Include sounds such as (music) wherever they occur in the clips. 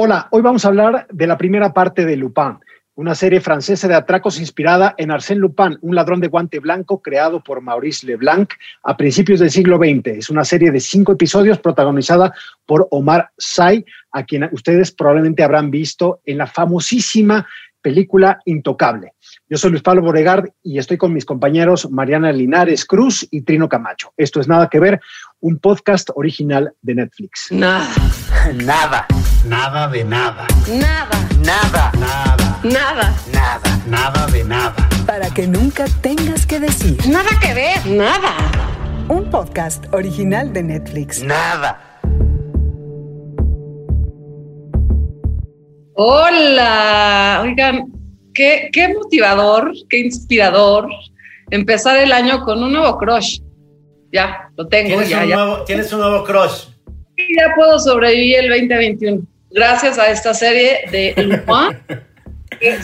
Hola, hoy vamos a hablar de la primera parte de Lupin, una serie francesa de atracos inspirada en Arsène Lupin, un ladrón de guante blanco creado por Maurice Leblanc a principios del siglo XX. Es una serie de cinco episodios protagonizada por Omar Sy, a quien ustedes probablemente habrán visto en la famosísima película Intocable. Yo soy Luis Pablo Boregard y estoy con mis compañeros Mariana Linares Cruz y Trino Camacho. Esto es Nada que Ver, un podcast original de Netflix. Nada. Nada. Nada de nada. Nada. Nada. Nada. Nada. Nada. Nada de nada. Para que nunca tengas que decir. Nada que ver. Nada. Un podcast original de Netflix. Nada. Hola. Oigan, qué, qué motivador, qué inspirador empezar el año con un nuevo crush. Ya, lo tengo. ¿Tienes, ya, un, ya. Nuevo, ¿Tienes un nuevo crush? Ya puedo sobrevivir el 2021. Gracias a esta serie de (laughs) Lupin, que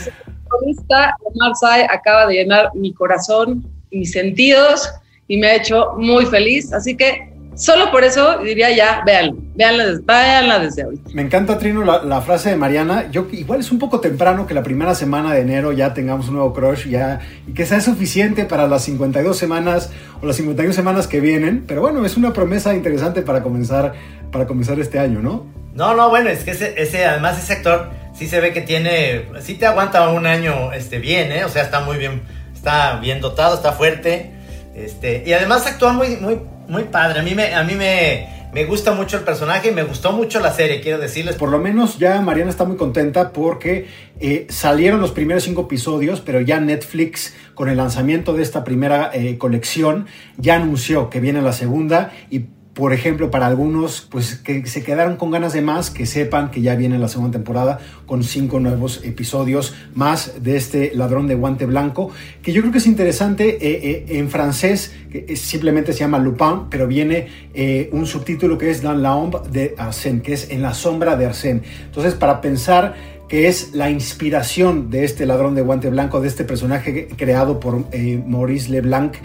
Omar acaba de llenar mi corazón mis sentidos y me ha hecho muy feliz. Así que solo por eso diría ya, véanla, véanla, véanla desde ahorita. Me encanta, Trino, la, la frase de Mariana. Yo igual es un poco temprano que la primera semana de enero ya tengamos un nuevo crush ya, y que sea suficiente para las 52 semanas o las 51 semanas que vienen. Pero bueno, es una promesa interesante para comenzar, para comenzar este año, ¿no? No, no, bueno, es que ese, ese, además ese actor sí se ve que tiene, sí te aguanta un año este, bien, ¿eh? O sea, está muy bien, está bien dotado, está fuerte. Este, y además actúa muy, muy, muy padre. A mí me, a mí me, me gusta mucho el personaje y me gustó mucho la serie, quiero decirles. Por lo menos ya Mariana está muy contenta porque eh, salieron los primeros cinco episodios, pero ya Netflix, con el lanzamiento de esta primera eh, colección, ya anunció que viene la segunda y por ejemplo, para algunos, pues que se quedaron con ganas de más, que sepan que ya viene la segunda temporada con cinco nuevos episodios más de este ladrón de guante blanco, que yo creo que es interesante eh, eh, en francés, que simplemente se llama Lupin, pero viene eh, un subtítulo que es Dans la ombre de Arsène, que es en la sombra de Arsène. Entonces, para pensar que es la inspiración de este ladrón de guante blanco, de este personaje creado por Maurice Leblanc,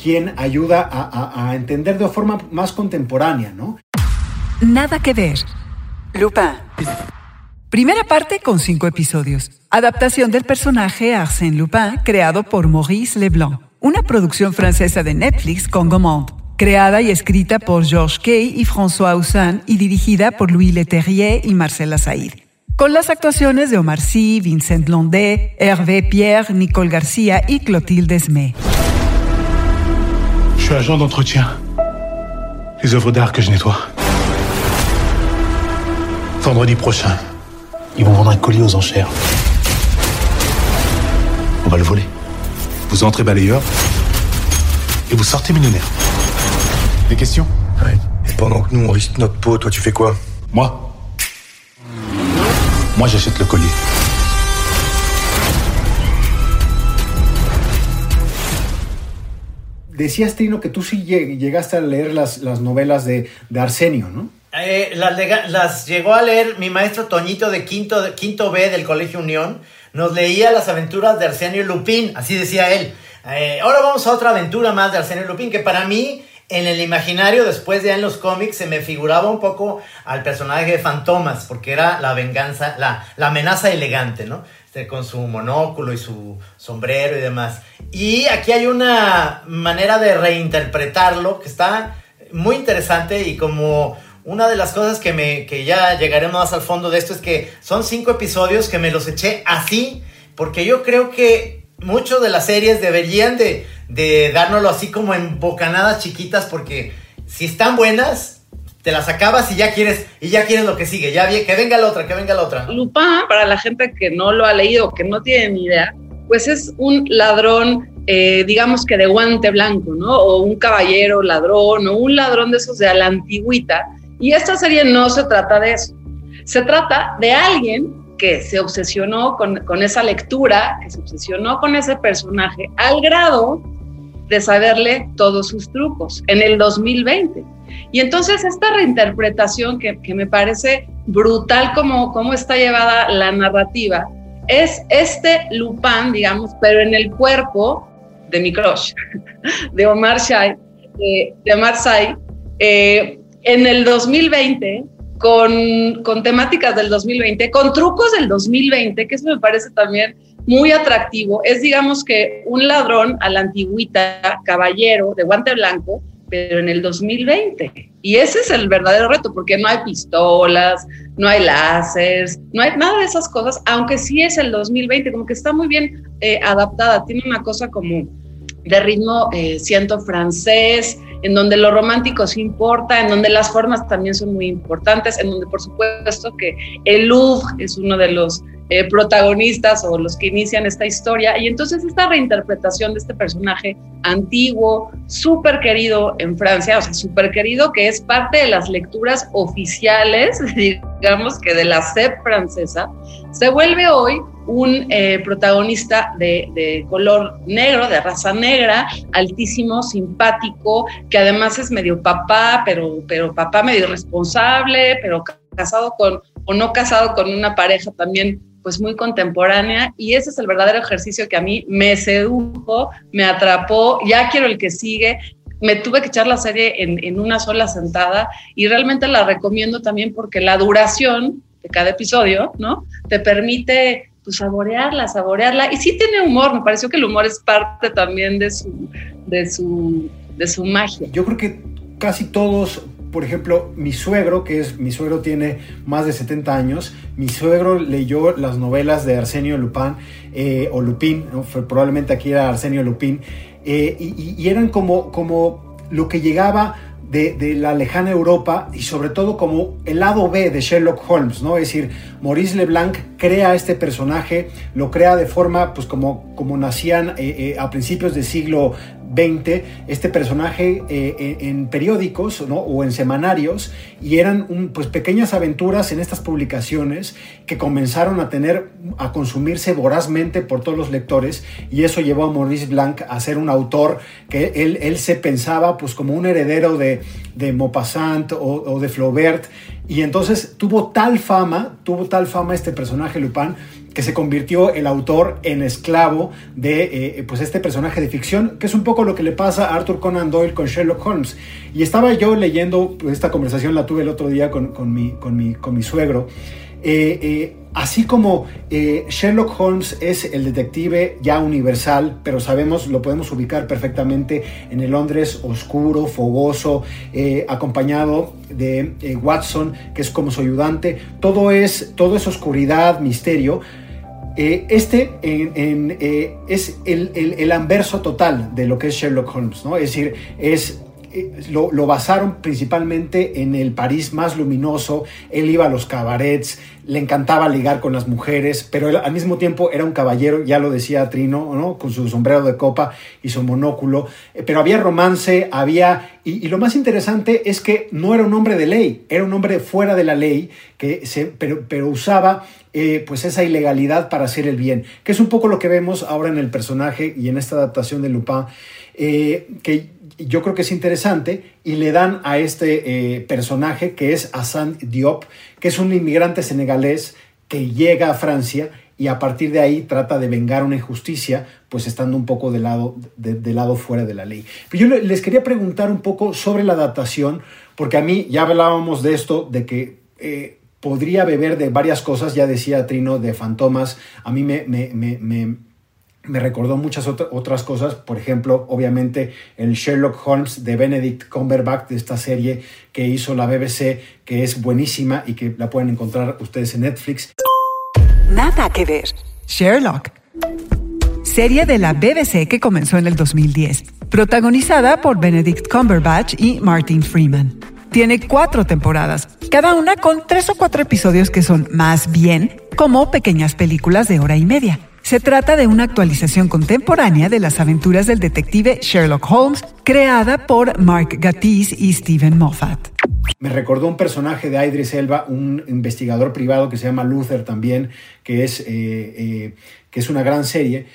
quien ayuda a, a- a entender de forma más contemporánea, ¿no? Nada que ver. Lupin. Primera parte con cinco episodios. Adaptación del personaje Arsène Lupin, creado por Maurice Leblanc. Una producción francesa de Netflix con Gaumont. Creada y escrita por Georges Kay y François Houssin y dirigida por Louis Leterrier y Marcela Said. Con las actuaciones de Omar Sy, Vincent Blondet, Hervé Pierre, Nicole García y Clotilde Esmé. Suis agent d'entretien. Les œuvres d'art que je nettoie. Vendredi prochain, ils vont vendre un collier aux enchères. On va le voler. Vous entrez balayeur et vous sortez millionnaire. Des questions? Ouais. Et pendant que nous, on risque notre peau, toi, tu fais quoi? Moi? Moi, j'achète le collier. Decías, Trino, que tú sí lleg- llegaste a leer las, las novelas de, de Arsenio, ¿no? Eh, las, las llegó a leer mi maestro Toñito de quinto, de quinto B del Colegio Unión. Nos leía las aventuras de Arsenio Lupin, así decía él. Eh, ahora vamos a otra aventura más de Arsenio Lupin, que para mí, en el imaginario, después de en los cómics, se me figuraba un poco al personaje de Fantomas, porque era la venganza, la, la amenaza elegante, ¿no? Este, con su monóculo y su sombrero y demás. Y aquí hay una manera de reinterpretarlo que está muy interesante y como una de las cosas que, me, que ya llegaremos más al fondo de esto es que son cinco episodios que me los eché así, porque yo creo que muchos de las series deberían de, de dárnoslo así como en bocanadas chiquitas, porque si están buenas, te las acabas y ya quieres, y ya quieres lo que sigue, ya que venga la otra, que venga la otra. Lupin, para la gente que no lo ha leído, que no tiene ni idea, pues es un ladrón, eh, digamos que de guante blanco, ¿no? O un caballero ladrón, o un ladrón de esos de la antigüita. Y esta serie no se trata de eso. Se trata de alguien que se obsesionó con, con esa lectura, que se obsesionó con ese personaje, al grado de saberle todos sus trucos en el 2020. Y entonces esta reinterpretación que, que me parece brutal como, como está llevada la narrativa, es este Lupin, digamos, pero en el cuerpo de mi crush, (laughs) de Omar Sy, eh, de Omar Sy, eh, en el 2020, con, con temáticas del 2020, con trucos del 2020, que eso me parece también muy atractivo. Es, digamos que, un ladrón a la antigüita, caballero de guante blanco, pero en el 2020. Y ese es el verdadero reto, porque no hay pistolas, no hay láseres, no hay nada de esas cosas, aunque sí es el 2020, como que está muy bien eh, adaptada, tiene una cosa como de ritmo eh, siento francés, en donde lo romántico sí importa, en donde las formas también son muy importantes, en donde por supuesto que el Louvre es uno de los eh, protagonistas o los que inician esta historia. Y entonces esta reinterpretación de este personaje antiguo, súper querido en Francia, o sea, súper querido, que es parte de las lecturas oficiales, (laughs) digamos que de la SEP francesa, se vuelve hoy un eh, protagonista de, color negro, de raza negra, altísimo, simpático, que además es medio papá, pero, pero papá medio responsable, pero casado con o no casado con una pareja también pues muy contemporánea y ese es el verdadero ejercicio que a mí me sedujo, me atrapó, ya quiero el que sigue. Me tuve que echar la serie en, en una sola sentada y realmente la recomiendo también porque la duración de cada episodio, ¿no? Te permite pues saborearla, saborearla. Y sí tiene humor, me pareció que el humor es parte también de su, de su, de su magia. Yo creo que casi todos por ejemplo, mi suegro, que es, mi suegro tiene más de 70 años, mi suegro leyó las novelas de Arsenio Lupin, eh, o Lupin, probablemente aquí era Arsenio Lupin, eh, y, eran como, como lo que llegaba de, la lejana Europa y sobre todo como el lado B de Sherlock Holmes, ¿no? Es decir, Maurice Leblanc crea este personaje, lo crea de forma, pues como, como nacían eh, a principios del siglo 20 este personaje eh, en, periódicos o en semanarios y eran pues pequeñas aventuras en estas publicaciones que comenzaron a tener a consumirse vorazmente por todos los lectores y eso llevó a Maurice Blanc a ser un autor que él, él se pensaba pues como un heredero de, de Maupassant o de Flaubert. Y entonces tuvo tal fama, tuvo tal fama este personaje Lupin que se convirtió el autor en esclavo de eh, pues este personaje de ficción, que es un poco lo que le pasa a Arthur Conan Doyle con Sherlock Holmes. Y estaba yo leyendo, pues, esta conversación la tuve el otro día con, con, mi, con, mi, con mi, suegro, eh, eh, así como Sherlock Holmes es el detective ya universal, pero sabemos, lo podemos ubicar perfectamente en el Londres oscuro, fogoso, acompañado de Watson, que es como su ayudante, todo es, todo es oscuridad, misterio, eh, este eh, es el, anverso total de lo que es Sherlock Holmes, ¿no? Es decir, es, eh, lo, lo, basaron principalmente en el París más luminoso, él iba a los cabarets, le encantaba ligar con las mujeres, pero al mismo tiempo era un caballero, ya lo decía Trino, ¿no? con su sombrero de copa y su monóculo, eh, pero había romance, había... Y, lo más interesante es que no era un hombre de ley, era un hombre fuera de la ley, que se, pero, pero usaba eh, pues esa ilegalidad para hacer el bien, que es un poco lo que vemos ahora en el personaje y en esta adaptación de Lupin, eh, que yo creo que es interesante y le dan a este personaje que es Hassan Diop, que es un inmigrante senegalés que llega a Francia y a partir de ahí trata de vengar una injusticia, pues estando un poco de lado, lado fuera de la ley. Pero yo les quería preguntar un poco sobre la adaptación, porque a mí ya hablábamos de esto, de que eh, podría beber de varias cosas, ya decía Trino, de fantomas, a mí me recordó muchas otras cosas, por ejemplo, obviamente el Sherlock Holmes de Benedict Cumberbatch de esta serie que hizo la BBC, que es buenísima y que la pueden encontrar ustedes en Netflix. Nada que ver. Sherlock. Serie de la BBC que comenzó en el 2010, protagonizada por Benedict Cumberbatch y Martin Freeman. Tiene cuatro temporadas, cada una con tres o cuatro episodios que son más bien como pequeñas películas de hora y media. Se trata de una actualización contemporánea de las aventuras del detective Sherlock Holmes, creada por Mark Gatiss y Stephen Moffat. Me recordó un personaje de Idris Elba, un investigador privado que se llama Luther también, que es, eh, eh, que es una gran serie.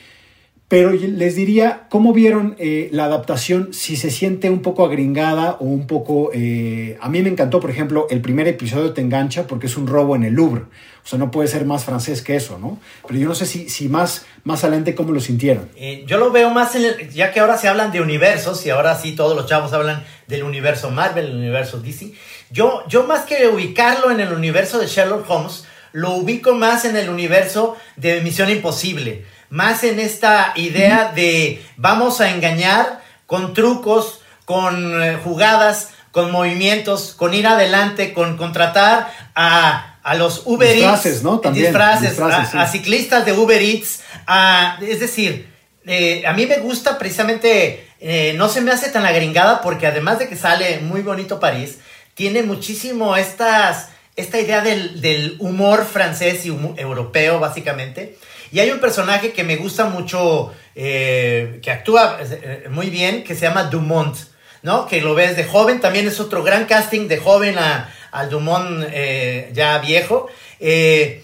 Pero les diría, ¿cómo vieron eh, la adaptación? Si se siente un poco agringada o un poco... eh, a mí me encantó, por ejemplo, el primer episodio te engancha porque es un robo en el Louvre. O sea, no puede ser más francés que eso, ¿no? Pero yo no sé si, si más, más adelante cómo lo sintieron. Eh, yo lo veo más en el, ya que ahora se hablan de universos y ahora sí todos los chavos hablan del universo Marvel, el universo DC. Yo, yo más que ubicarlo en el universo de Sherlock Holmes, lo ubico más en el universo de Misión Imposible. Más en esta idea de vamos a engañar con trucos, con eh, jugadas, con movimientos, con ir adelante, con contratar a, a los Uber Disfraces, Eats, ¿no? También, disfraces, disfraces, a- ciclistas de Uber Eats, a- es decir, eh, a mí me gusta precisamente, eh, no se me hace tan agringada porque además de que sale muy bonito París, tiene muchísimo estas, esta idea del, del humor francés y europeo básicamente. Y hay un personaje que me gusta mucho, eh, que actúa eh, muy bien, que se llama Dumont, ¿no? Que lo ves de joven, también es otro gran casting de joven a, al Dumont eh, ya viejo. Que,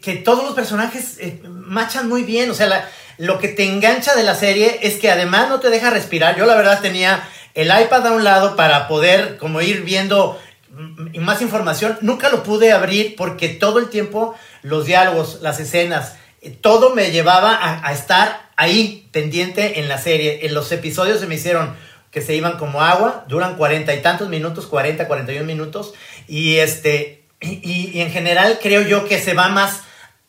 que- todos los personajes machan muy bien. O sea, lo que te engancha de la serie es que además no te deja respirar. Yo la verdad tenía el iPad a un lado para poder como ir viendo mm, más información. Nunca lo pude abrir porque todo el tiempo los diálogos, las escenas, eh, todo me llevaba a, estar ahí pendiente en la serie. En los episodios se me hicieron que se iban como agua, duran cuarenta y tantos minutos, 40, 41 minutos, y este, y, y- y en general creo yo que se va más,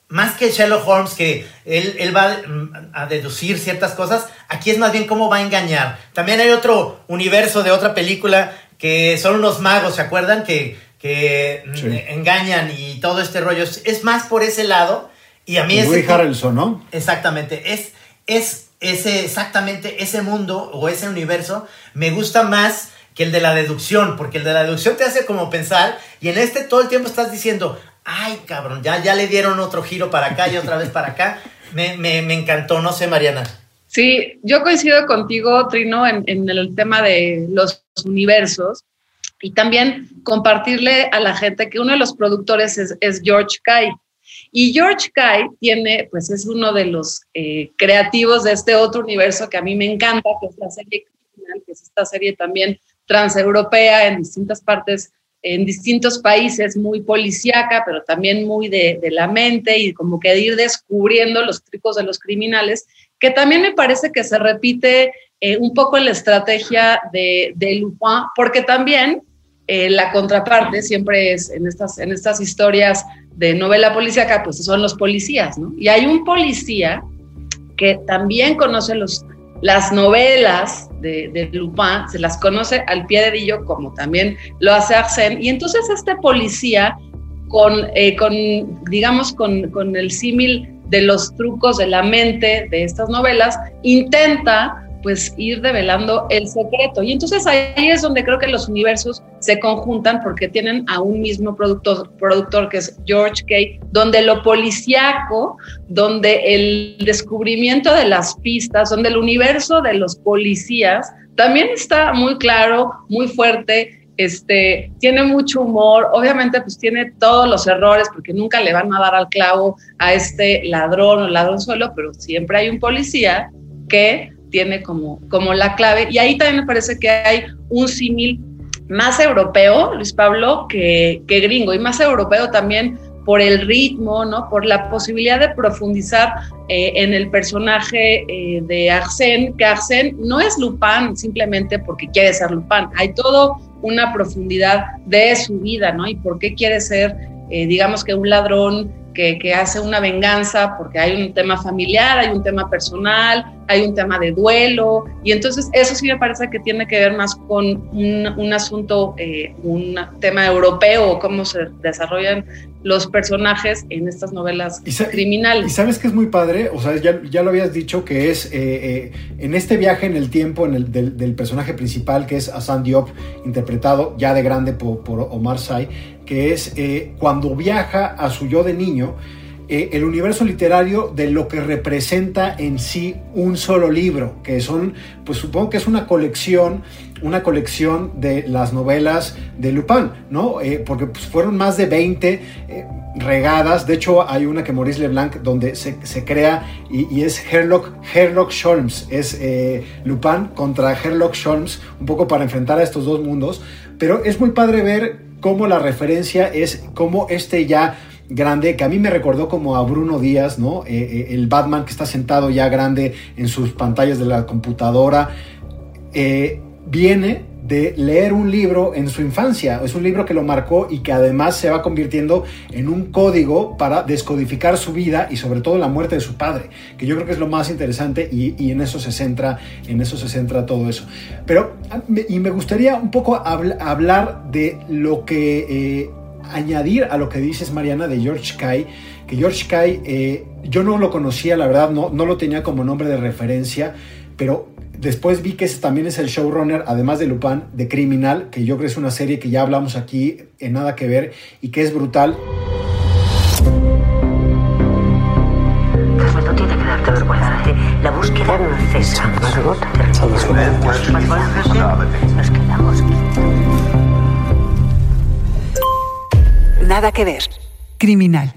más que Sherlock Holmes, que él, él va mm, a deducir ciertas cosas, aquí es más bien cómo va a engañar. También hay otro universo de otra película que son unos magos, ¿se acuerdan? Que, que mm, Sí. engañan y todo este rollo. Es, es más por ese lado, y a mí ese Woody Harrelson, ¿no? Exactamente, es, es ese, exactamente ese mundo o ese universo me gusta más que el de la deducción, porque el de la deducción te hace como pensar y en este todo el tiempo estás diciendo, ay cabrón, ya, ya le dieron otro giro para acá y otra vez para acá. (laughs) Me, me, me encantó, no sé, Mariana. Sí, yo coincido contigo, Trino, en, en el tema de los universos y también compartirle a la gente que uno de los productores es, es George Kai. Y George Kai tiene, pues es uno de los eh, creativos de este otro universo que a mí me encanta, que es la serie Criminal, que es esta serie también transeuropea en distintas partes, en distintos países, muy policíaca, pero también muy de, de la mente y como que de ir descubriendo los trucos de los criminales, que también me parece que se repite eh, un poco en la estrategia de, de Lupin, porque también eh, la contraparte siempre es en estas, en estas historias de novela policíaca, pues son los policías, ¿no? Y hay un policía que también conoce los, las novelas de, de Lupin, se las conoce al pie dedillo, como también lo hace Arsène, y entonces este policía, con, eh, con digamos, con, con el símil de los trucos de la mente de estas novelas, intenta pues ir develando el secreto. Y entonces ahí es donde creo que los universos se conjuntan porque tienen a un mismo productor, productor que es George Kay, donde lo policíaco, donde el descubrimiento de las pistas, donde el universo de los policías también está muy claro, muy fuerte, este, tiene mucho humor, obviamente pues tiene todos los errores porque nunca le van a dar al clavo a este ladrón o ladronzuelo, pero siempre hay un policía que tiene como, como la clave. Y ahí también me parece que hay un símil más europeo, Luis Pablo, que, que gringo, y más europeo también por el ritmo, ¿no? por la posibilidad de profundizar eh, en el personaje eh, de Arsène, que Arsène no es Lupin simplemente porque quiere ser Lupin, hay todo una profundidad de su vida, ¿no? Y por qué quiere ser, eh, digamos que un ladrón que, que, hace una venganza porque hay un tema familiar, hay un tema personal, hay un tema de duelo, y entonces eso sí me parece que tiene que ver más con un, un asunto, eh, un tema europeo, cómo se desarrollan los personajes en estas novelas y criminales. Y sabes que es muy padre, o sea, ya, ya lo habías dicho, que es eh, eh, en este viaje en el tiempo en el, del, del, personaje principal, que es Hassan Diop, interpretado ya de grande por, por Omar Sy, que es eh, cuando viaja a su yo de niño, eh, el universo literario de lo que representa en sí un solo libro, que son, pues supongo que es una colección, una colección de las novelas de Lupin, ¿no? Eh, porque pues, fueron más de 20 eh, regadas, de hecho hay una que Maurice Leblanc donde se, crea y, es Herlock, Herlock Sholmes, es Lupin contra Herlock Sholmes, un poco para enfrentar a estos dos mundos, pero es muy padre ver cómo la referencia es cómo este ya grande, que a mí me recordó como a Bruno Díaz, ¿no? Eh, eh, el Batman que está sentado ya grande en sus pantallas de la computadora, eh, viene de leer un libro en su infancia. Es un libro que lo marcó y que además se va convirtiendo en un código para descodificar su vida y sobre todo la muerte de su padre, que yo creo que es lo más interesante y, en eso se centra, en eso se centra todo eso. Pero ah, y me gustaría un poco hablar de lo que añadir a lo que dices, Mariana, de George Kai, que George Kai, eh, yo no lo conocía, la verdad, no, no lo tenía como nombre de referencia, pero después vi que ese también es el showrunner, además de Lupin, de Criminal, que yo creo que es una serie que ya hablamos aquí en Nada que Ver y que es brutal. No tiene que darte vergüenza. La búsqueda no cesa. Nos quedamos Nada que ver. Criminal.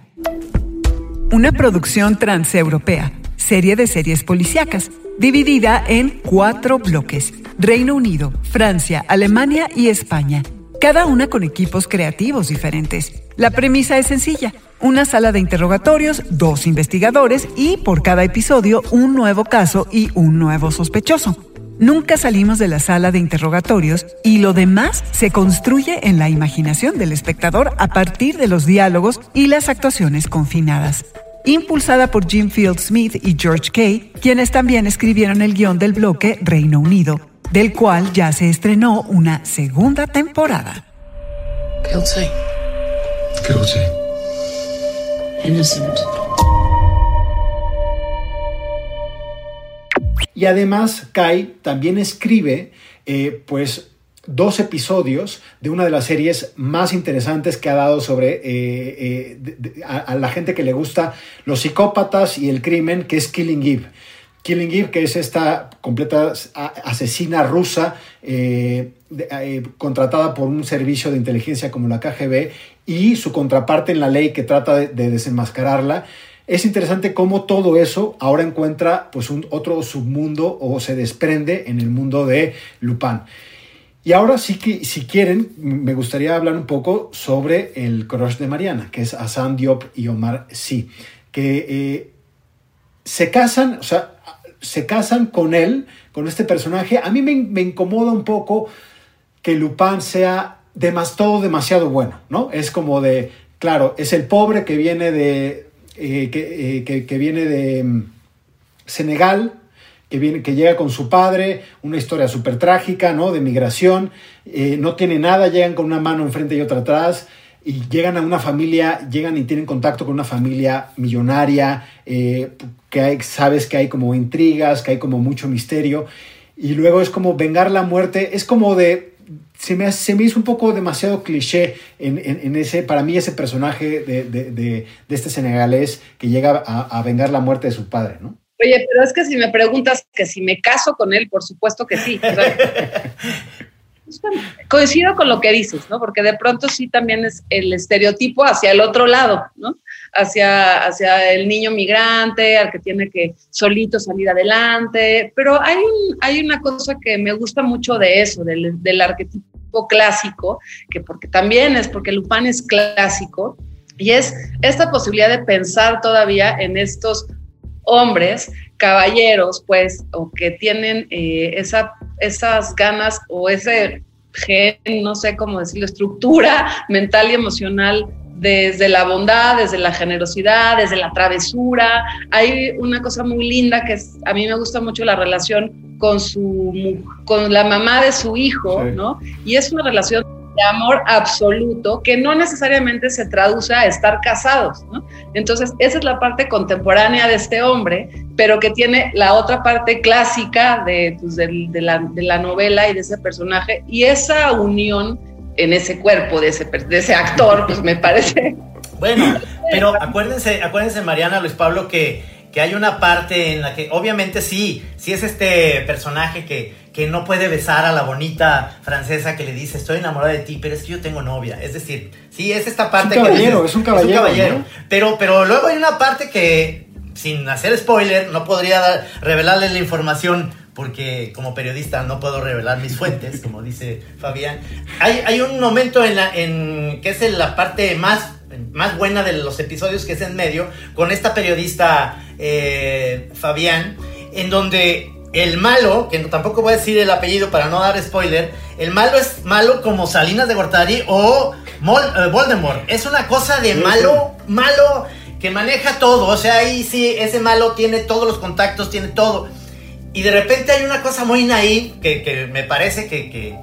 Una producción transeuropea, serie de series policíacas, dividida en cuatro bloques. Reino Unido, Francia, Alemania y España. Cada una con equipos creativos diferentes. La premisa es sencilla. Una sala de interrogatorios, dos investigadores y por cada episodio un nuevo caso y un nuevo sospechoso. Nunca salimos de la sala de interrogatorios y lo demás se construye en la imaginación del espectador a partir de los diálogos y las actuaciones confinadas. Impulsada por Jim Field Smith y George Kay, quienes también escribieron el guion del bloque Reino Unido, del cual ya se estrenó una segunda temporada. Guilty. Guilty. Innocent. Y además Kai también escribe eh, pues dos episodios de una de las series más interesantes que ha dado sobre eh, eh, a, la gente que le gusta los psicópatas y el crimen, que es Killing Eve. Killing Eve, que es esta completa asesina rusa contratada por un servicio de inteligencia como la KGB y su contraparte en la ley que trata de desenmascararla es interesante cómo todo eso ahora encuentra pues un otro submundo o se desprende en el mundo de Lupin. Y ahora sí que, si quieren, me gustaría hablar un poco sobre el crush de Mariana, que es Hassan Diop y Omar Sy, que eh, se casan, o sea, se casan con él, con este personaje. A mí me, incomoda un poco que Lupin sea todo demasiado bueno, ¿no? Es como de, claro, es el pobre que viene de, eh, eh, que, viene de mm, Senegal, que, viene, que llega con su padre, una historia súper trágica, ¿no? De migración, eh, no tiene nada, llegan con una mano enfrente y otra atrás, y llegan a una familia, llegan y tienen contacto con una familia millonaria, que hay, sabes que hay como intrigas, que hay como mucho misterio, y luego es como vengar la muerte, es como de se me, se me hizo un poco demasiado cliché en, ese, para mí ese personaje de, este senegalés que llega a, vengar la muerte de su padre, ¿no? Oye, pero es que si me preguntas que si me caso con él, por supuesto que sí. (laughs) Coincido con lo que dices, ¿no? Porque de pronto sí también es el estereotipo hacia el otro lado, ¿no? Hacia, hacia el niño migrante, al que tiene que solito salir adelante. Pero hay, un, hay una cosa que me gusta mucho de eso, del, del arquetipo clásico, que porque también es porque Lupin es clásico, y es esta posibilidad de pensar todavía en estos hombres, caballeros, pues, o que tienen eh, esa, esas ganas o ese gen, no sé cómo decirlo, estructura (laughs) mental y emocional desde la bondad, desde la generosidad, desde la travesura. Hay una cosa muy linda que a mí me gusta mucho la relación con su con la mamá de su hijo, ¿no? Y es una relación de amor absoluto que no necesariamente se traduce a estar casados, ¿no? Entonces, esa es la parte contemporánea de este hombre, pero que tiene la otra parte clásica de, pues, de, la, de la, novela y de ese personaje, y esa unión en ese cuerpo de ese, de ese actor, pues me parece... (laughs) Bueno, pero acuérdense, acuérdense, Mariana, Luis Pablo, que, que hay una parte en la que, obviamente, sí, sí es este personaje que, que no puede besar a la bonita francesa que le dice, estoy enamorada de ti, pero es que yo tengo novia. Es decir, sí, es esta parte Es un caballero, que es un caballero, ¿no? Pero, pero luego hay una parte que, sin hacer spoiler, no podría dar- revelarle la información porque como periodista no puedo revelar mis fuentes, (laughs) como dice Fabián. Hay, hay un momento en la en que es en la parte más, más buena de los episodios, que es en medio, con esta periodista eh, Fabián, en donde el malo, que no- tampoco voy a decir el apellido para no dar spoiler, el malo es malo como Salinas de Gortari o Mol- eh, Voldemort. Es una cosa de malo, malo que maneja todo. O sea, ahí sí, ese malo tiene todos los contactos, tiene todo. Y de repente hay una cosa muy naif que, que me parece que, que-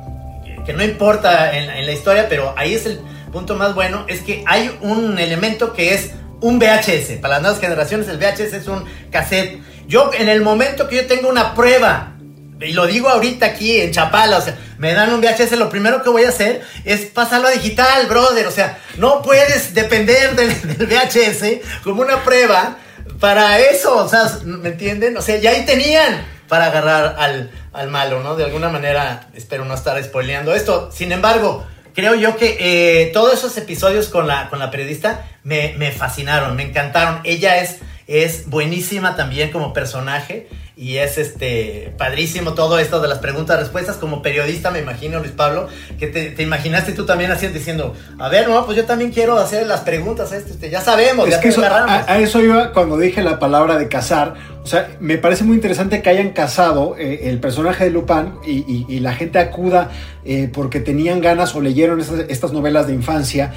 que no importa en, en la historia, pero ahí es el punto más bueno, es que hay un elemento que es un VHS. Para las nuevas generaciones el VHS es un cassette. Yo en el momento que yo tengo una prueba, y lo digo ahorita aquí en Chapala, o sea, me dan un VHS, lo primero que voy a hacer es pasarlo a digital, brother. O sea, no puedes depender (laughs) del, VHS como una prueba para eso, o sea, ¿me entienden? O sea, ya ahí tenían para agarrar al, al malo, ¿no? De alguna manera, espero no estar spoileando esto. Sin embargo, creo yo que eh, todos esos episodios con la, con la periodista me fascinaron, me encantaron. Ella es, es buenísima también como personaje y es este padrísimo todo esto de las preguntas respuestas como periodista me imagino Luis Pablo que te, te imaginaste tú también así diciendo a ver no pues yo también quiero hacer las preguntas este, este, ya sabemos Es ya que te eso- agarramos". a, a eso iba cuando dije la palabra de casar. O sea, me parece muy interesante que hayan casado eh, el personaje de Lupin y, y- y la gente acuda eh, porque tenían ganas o leyeron estas, estas novelas de infancia.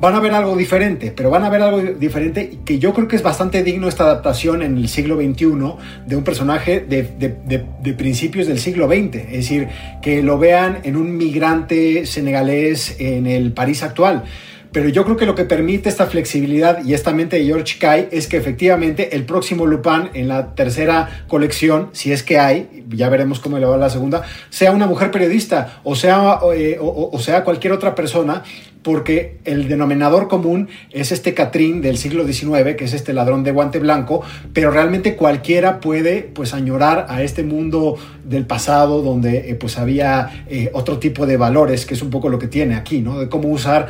Van a ver algo diferente, pero van a ver algo diferente que yo creo que es bastante digno esta adaptación en el siglo XXI de un personaje de principios del siglo XX. Es decir, que lo vean en un migrante senegalés en el París actual. Pero yo creo que lo que permite esta flexibilidad y esta mente de George Kai es que efectivamente el próximo Lupin en la tercera colección, si es que hay, ya veremos cómo le va la segunda, sea una mujer periodista o sea, eh, o, sea cualquier otra persona, porque el denominador común es este Catrín del siglo XIX, que es este ladrón de guante blanco, pero realmente cualquiera puede pues añorar a este mundo del pasado donde eh, pues había eh, otro tipo de valores, que es un poco lo que tiene aquí, ¿no? De cómo usar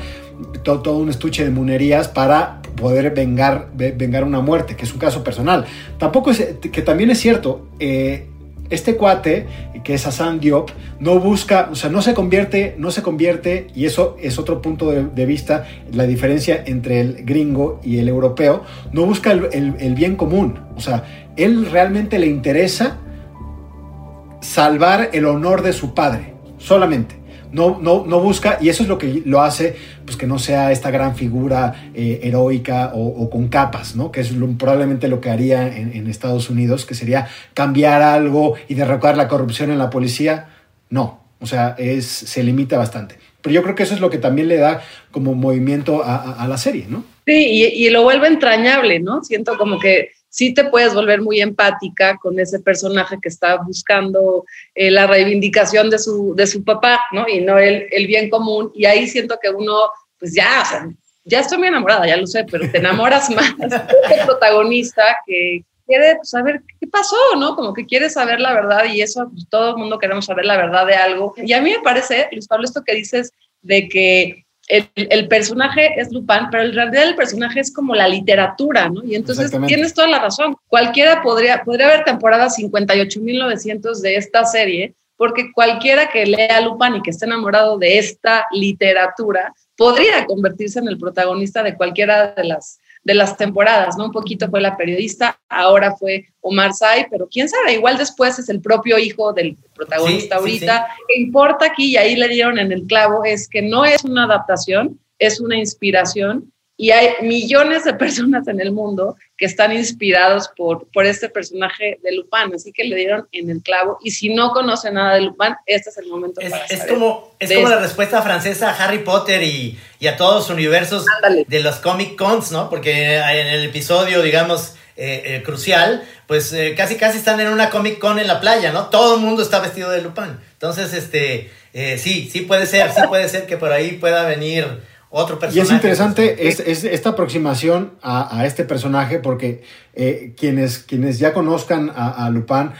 to- todo, un estuche de monerías para poder vengar, ve- vengar una muerte, que es un caso personal. Tampoco es, que también es cierto, eh, este cuate, que es Hassan Diop, no busca, o sea, no se convierte, no se convierte, y eso es otro punto de, de vista, la diferencia entre el gringo y el europeo, no busca el, el- el bien común, o sea, él realmente le interesa salvar el honor de su padre, solamente. No, no, no busca, y eso es lo que lo hace, pues que no sea esta gran figura eh, heroica o, con capas, ¿no? Que es probablemente lo que haría en, Estados Unidos, que sería cambiar algo y derrocar la corrupción en la policía. No, o sea, es, se limita bastante. Pero yo creo que eso es lo que también le da como movimiento a, a- la serie, ¿no? Sí, y lo vuelve entrañable, ¿no? Siento como que sí te puedes volver muy empática con ese personaje que está buscando eh, la reivindicación de su, de su papá, ¿no? Y no el, el bien común. Y ahí siento que uno, pues ya, o sea, ya estoy muy enamorada, ya lo sé, pero te enamoras (laughs) más del protagonista que quiere pues, saber qué pasó, ¿no? Como que quiere saber la verdad y eso, pues, todo el mundo queremos saber la verdad de algo. Y a mí me parece, Luis Pablo, esto que dices de que el, el personaje es Lupin, pero en realidad el personaje es como la literatura, ¿no? Y entonces tienes toda la razón. Cualquiera podría, podría haber temporada 58.900 de esta serie, porque cualquiera que lea Lupin y que esté enamorado de esta literatura podría convertirse en el protagonista de cualquiera de las de las temporadas, ¿no? Un poquito fue la periodista, ahora fue Omar Sy, pero quién sabe, igual después es el propio hijo del protagonista Sí, sí, ahorita. Lo que importa aquí, y ahí le dieron en el clavo, es que no es una adaptación, es una inspiración y hay millones de (laughs) personas en el mundo que están inspirados por, por este personaje de Lupin, así que le dieron en el clavo. Y si no conoce nada de Lupin, este es el momento Es, para es saber como, es como la respuesta francesa a Harry Potter y, y a todos los universos Ándale. de los Comic Cons, ¿no? Porque en el episodio, digamos, eh, eh, crucial, pues eh, casi casi están en una Comic Con en la playa, ¿no? Todo el mundo está vestido de Lupin. Entonces, este, sí, sí puede ser, sí puede ser que por ahí pueda venir otro personaje. Y es interesante es, es esta aproximación a, a, este personaje porque eh, quienes, quienes ya conozcan a, a Lupin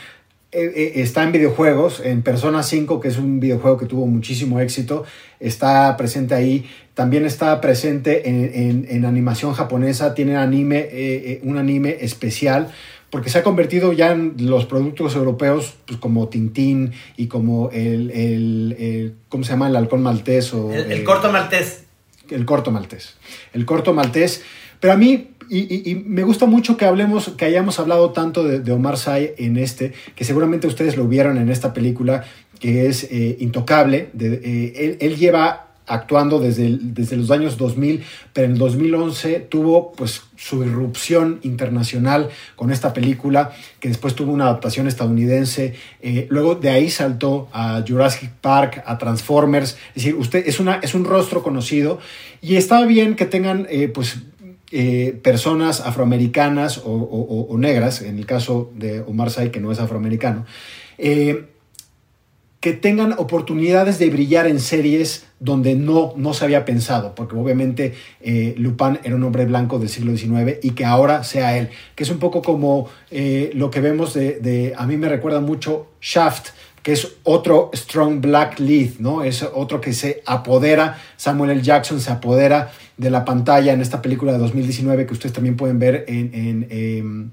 eh, eh, está en videojuegos, en Persona 5, que es un videojuego que tuvo muchísimo éxito, está presente ahí. También está presente en, en, en animación japonesa, tiene anime, eh, un anime especial, porque se ha convertido ya en los productos europeos, pues como Tintín y como el, el, el ¿cómo se llama? El halcón maltés. O, el, el corto maltés. El corto maltés. El corto maltés. Pero a mí y, me gusta mucho que hablemos, que hayamos hablado tanto de, Omar Sy en este, que seguramente ustedes lo vieron en esta película, que es eh, Intocable. Eh, él, él, lleva actuando desde, desde los años 2000, pero en el 2011 tuvo pues su irrupción internacional con esta película, que después tuvo una adaptación estadounidense. Eh, luego de ahí saltó a Jurassic Park, a Transformers. Es decir, usted es, una, es un rostro conocido y está bien que tengan pues eh, personas afroamericanas o, o, negras, en el caso de Omar Sy, que no es afroamericano, eh, que tengan oportunidades de brillar en series donde no, no se había pensado, porque obviamente eh, Lupin era un hombre blanco del siglo XIX y que ahora sea él, que es un poco como eh, lo que vemos de, de, a mí me recuerda mucho Shaft, que es otro strong black lead, ¿no? Es otro que se apodera, Samuel L. Jackson se apodera de la pantalla en esta película de 2019 que ustedes también pueden ver en, en, en,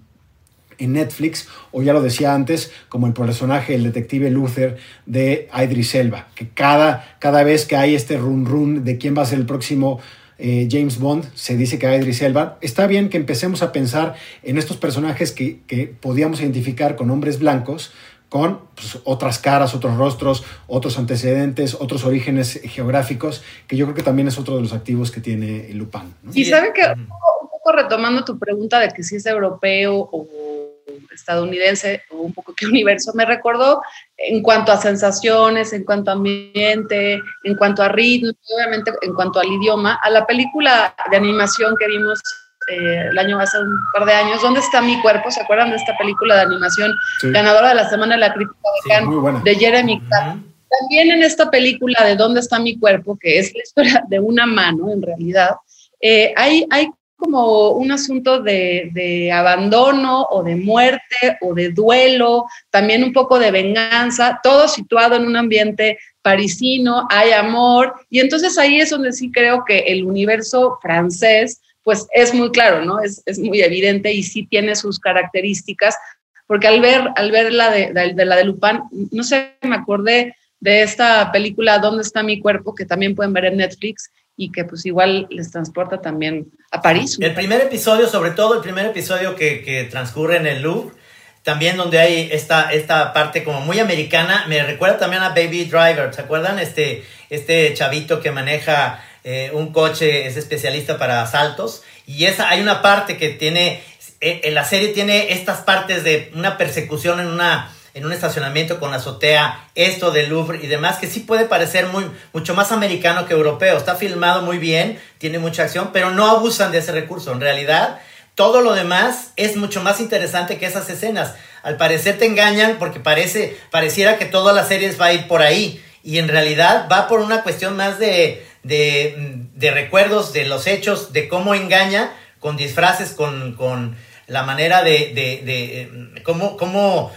en Netflix, o ya lo decía antes, como el personaje, el detective Luther de Idris Elba, que cada, cada vez que hay este run run de quién va a ser el próximo eh, James Bond, se dice que Idris Elba. Está bien que empecemos a pensar en estos personajes que, que podíamos identificar con hombres blancos, con pues, otras caras, otros rostros, otros antecedentes, otros orígenes geográficos, que yo creo que también es otro de los activos que tiene Lupin. ¿no? Y saben que, un poco retomando tu pregunta de que si es europeo o estadounidense o un poco qué (laughs) universo, me recordó en cuanto a sensaciones, en cuanto a ambiente, en cuanto a ritmo, obviamente en cuanto al idioma, a la película de animación que vimos eh, el año hace un par de años, ¿Dónde está mi cuerpo? ¿Se acuerdan de esta película de animación sí. ganadora de la Semana de la Crítica de Cannes, de Jeremy uh -huh. También en esta película de ¿Dónde está mi cuerpo? que es la historia de una mano en realidad, eh, hay, hay como un asunto de, abandono o de muerte o de duelo, también un poco de venganza, todo situado en un ambiente parisino, hay amor, y entonces ahí es donde sí creo que el universo francés pues es muy claro, ¿no? Es, es, muy evidente y sí tiene sus características, porque al ver, al ver la de, de, de, la de Lupin, no sé, me acordé de esta película ¿Dónde está mi cuerpo? que también pueden ver en Netflix y que pues igual les transporta también a París. El primer episodio, sobre todo el primer episodio que, que transcurre en el Louvre, también donde hay esta, esta parte como muy americana, me recuerda también a Baby Driver, ¿se acuerdan? Este, este chavito que maneja eh, un coche, es especialista para asaltos, y esa, hay una parte que tiene, eh, en la serie tiene estas partes de una persecución en una en un estacionamiento con azotea, esto del Louvre y demás, que sí puede parecer muy, mucho más americano que europeo. Está filmado muy bien, tiene mucha acción, pero no abusan de ese recurso. En realidad, todo lo demás es mucho más interesante que esas escenas. Al parecer te engañan porque parece, pareciera que todas las series va a ir por ahí. Y en realidad va por una cuestión más de, de, de recuerdos, de los hechos, de cómo engaña con disfraces, con, con la manera de, de, de cómo, cómo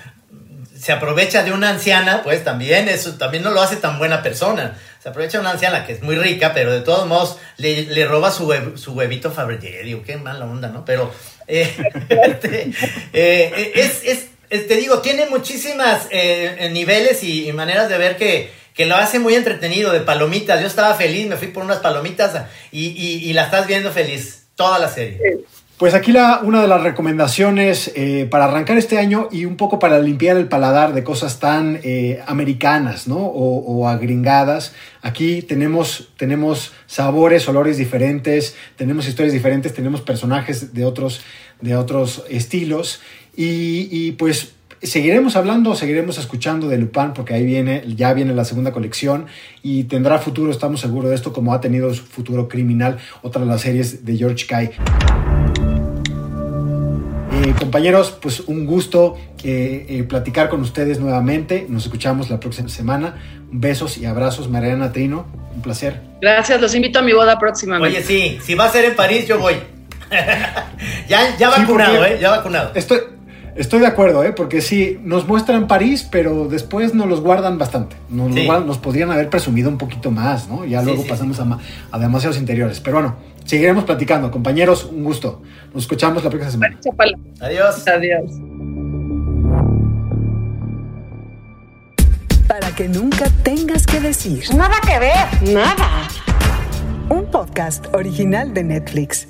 se aprovecha de una anciana, pues también eso también no lo hace tan buena persona. Se aprovecha de una anciana que es muy rica, pero de todos modos le, le roba su, su huevito Fabergé. Qué mala onda, ¿no? Pero eh, (laughs) este, eh, es, es, es, te digo, tiene muchísimas eh, niveles y, y, maneras de ver que, que lo hace muy entretenido, de palomitas. Yo estaba feliz, me fui por unas palomitas y, y, y la estás viendo feliz toda la serie. Sí. Pues aquí una de las recomendaciones eh, para arrancar este año y un poco para limpiar el paladar de cosas tan eh, americanas ¿no? o, agringadas. Aquí tenemos, sabores, olores diferentes, tenemos historias diferentes, tenemos personajes de otros, de otros estilos y, pues seguiremos hablando, seguiremos escuchando de Lupin porque ahí viene, ya viene la segunda colección y tendrá futuro, estamos seguros de esto, como ha tenido futuro criminal, otra de las series de George Kai. Eh, compañeros, pues un gusto eh, eh, platicar con ustedes nuevamente. Nos escuchamos la próxima semana. Besos y abrazos, Mariana Trino. Un placer. Gracias, los invito a mi boda próximamente. Oye, sí, si va a ser en París, yo voy. (laughs) ya, ya Sí, vacunado, porque- ¿eh? Ya vacunado. Estoy, estoy de acuerdo, ¿eh? porque sí, nos muestran París, pero después nos los guardan bastante. Nos, Sí. podrían haber presumido un poquito más, ¿no? Ya Sí, luego sí, pasamos A, a demasiados interiores. Pero bueno, seguiremos platicando. Compañeros, un gusto. Nos escuchamos la próxima semana. Chapala. Adiós. Adiós. Para que nunca tengas que decir. Nada que ver. Nada. Un podcast original de Netflix.